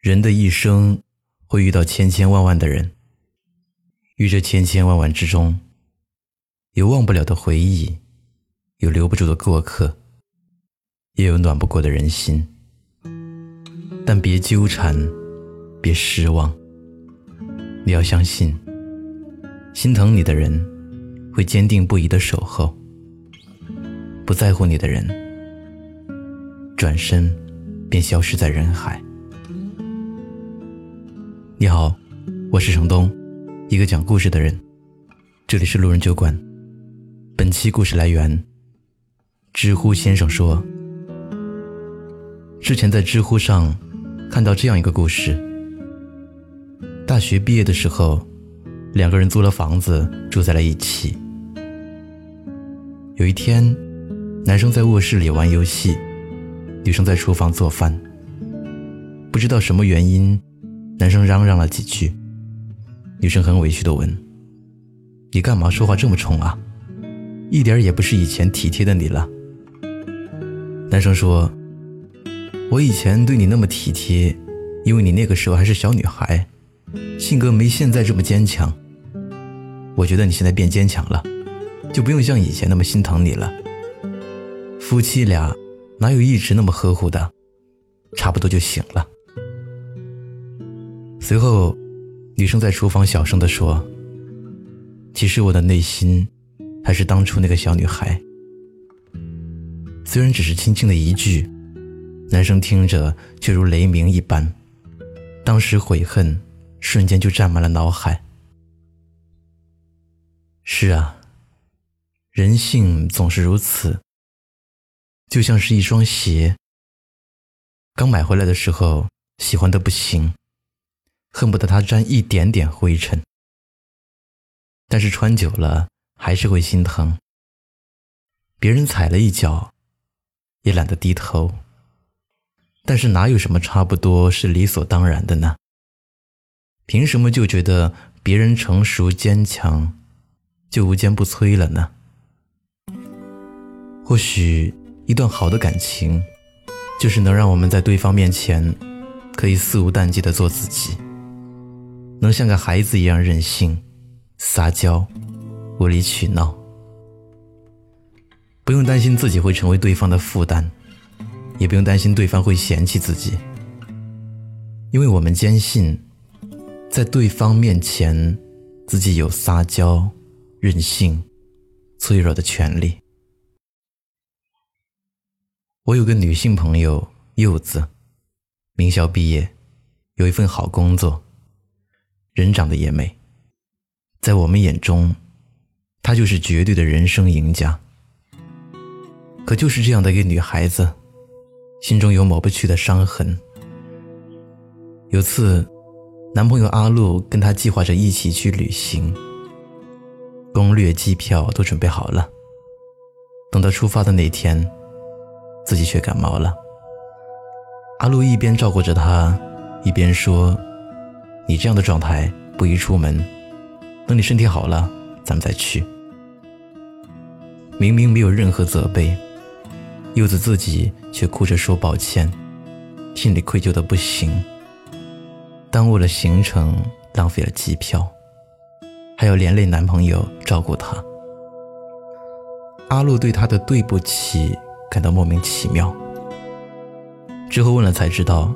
人的一生会遇到千千万万的人，于这千千万万之中，有忘不了的回忆，有留不住的过客，也有暖不过的人心。但别纠缠，别失望。你要相信，心疼你的人会坚定不移的守候；不在乎你的人，转身便消失在人海。你好，我是程东，一个讲故事的人。这里是路人酒馆。本期故事来源：知乎先生说。之前在知乎上看到这样一个故事：大学毕业的时候，两个人租了房子住在了一起。有一天，男生在卧室里玩游戏，女生在厨房做饭。不知道什么原因。男生嚷嚷了几句，女生很委屈的问：“你干嘛说话这么冲啊？一点也不是以前体贴的你了。”男生说：“我以前对你那么体贴，因为你那个时候还是小女孩，性格没现在这么坚强。我觉得你现在变坚强了，就不用像以前那么心疼你了。夫妻俩哪有一直那么呵护的？差不多就行了。”随后，女生在厨房小声地说：“其实我的内心还是当初那个小女孩。”虽然只是轻轻的一句，男生听着却如雷鸣一般，当时悔恨瞬间就占满了脑海。是啊，人性总是如此，就像是一双鞋，刚买回来的时候喜欢的不行。恨不得它沾一点点灰尘，但是穿久了还是会心疼。别人踩了一脚，也懒得低头。但是哪有什么差不多是理所当然的呢？凭什么就觉得别人成熟坚强，就无坚不摧了呢？或许一段好的感情，就是能让我们在对方面前，可以肆无忌惮的做自己。能像个孩子一样任性、撒娇、无理取闹，不用担心自己会成为对方的负担，也不用担心对方会嫌弃自己，因为我们坚信，在对方面前，自己有撒娇、任性、脆弱的权利。我有个女性朋友柚子，名校毕业，有一份好工作。人长得也美，在我们眼中，她就是绝对的人生赢家。可就是这样的一个女孩子，心中有抹不去的伤痕。有次，男朋友阿路跟她计划着一起去旅行，攻略、机票都准备好了。等到出发的那天，自己却感冒了。阿路一边照顾着她，一边说。你这样的状态不宜出门，等你身体好了，咱们再去。明明没有任何责备，柚子自己却哭着说抱歉，心里愧疚的不行。耽误了行程，浪费了机票，还要连累男朋友照顾她。阿路对她的对不起感到莫名其妙，之后问了才知道。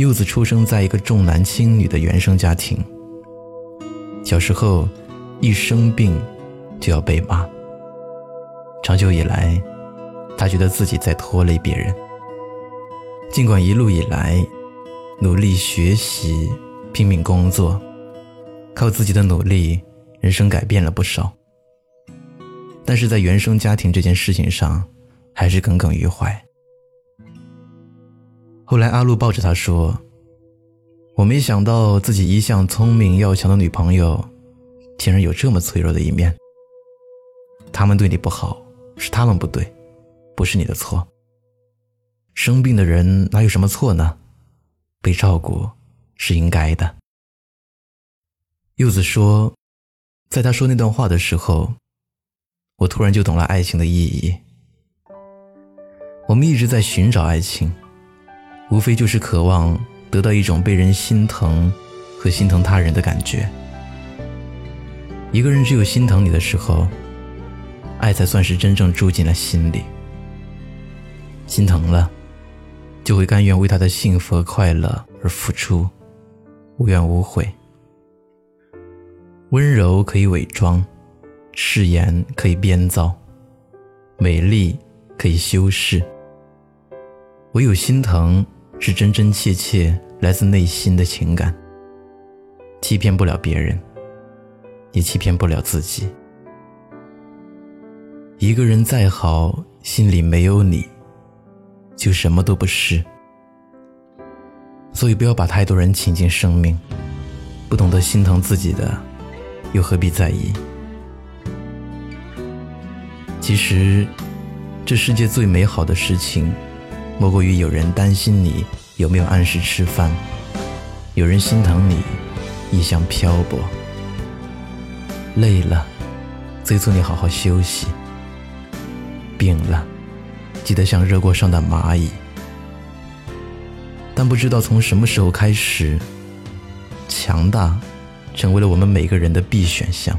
柚子出生在一个重男轻女的原生家庭，小时候一生病就要被骂。长久以来，他觉得自己在拖累别人。尽管一路以来努力学习、拼命工作，靠自己的努力，人生改变了不少，但是在原生家庭这件事情上，还是耿耿于怀。后来，阿路抱着他说：“我没想到自己一向聪明要强的女朋友，竟然有这么脆弱的一面。他们对你不好，是他们不对，不是你的错。生病的人哪有什么错呢？被照顾是应该的。”柚子说：“在他说那段话的时候，我突然就懂了爱情的意义。我们一直在寻找爱情。”无非就是渴望得到一种被人心疼和心疼他人的感觉。一个人只有心疼你的时候，爱才算是真正住进了心里。心疼了，就会甘愿为他的幸福和快乐而付出，无怨无悔。温柔可以伪装，誓言可以编造，美丽可以修饰。唯有心疼，是真真切切来自内心的情感，欺骗不了别人。也欺骗不了自己。一个人再好，心里没有你，就什么都不是。所以不要把太多人请进生命，不懂得心疼自己的，又何必在意？其实，这世界最美好的事情，莫过于有人担心你有没有按时吃饭，有人心疼你异乡漂泊。累了，催促你好好休息；病了，记得像热锅上的蚂蚁。但不知道从什么时候开始，强大成为了我们每个人的必选项。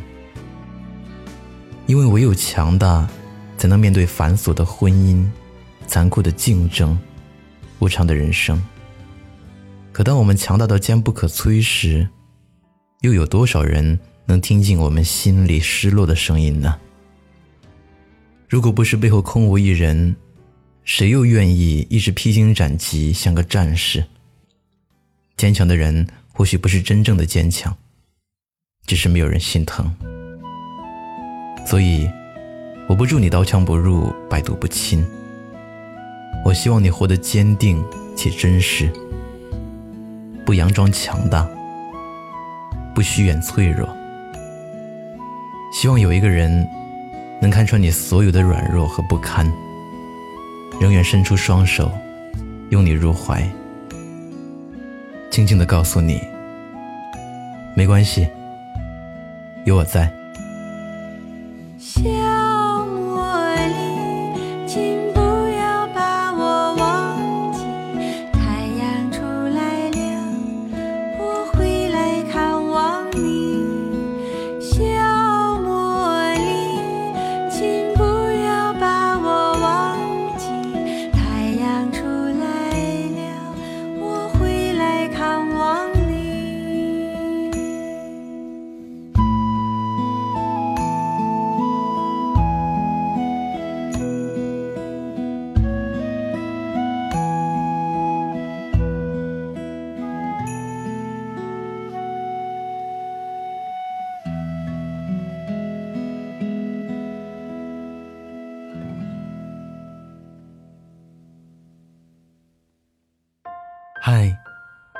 因为唯有强大，才能面对繁琐的婚姻、残酷的竞争、无常的人生。可当我们强大到坚不可摧时，又有多少人？能听进我们心里失落的声音呢？如果不是背后空无一人，谁又愿意一直披荆斩棘，像个战士？坚强的人或许不是真正的坚强，只是没有人心疼。所以，我不祝你刀枪不入，百毒不侵。我希望你活得坚定且真实，不佯装强大，不虚掩脆弱。希望有一个人能看穿你所有的软弱和不堪，永远伸出双手，拥你入怀，静静的告诉你：没关系，有我在。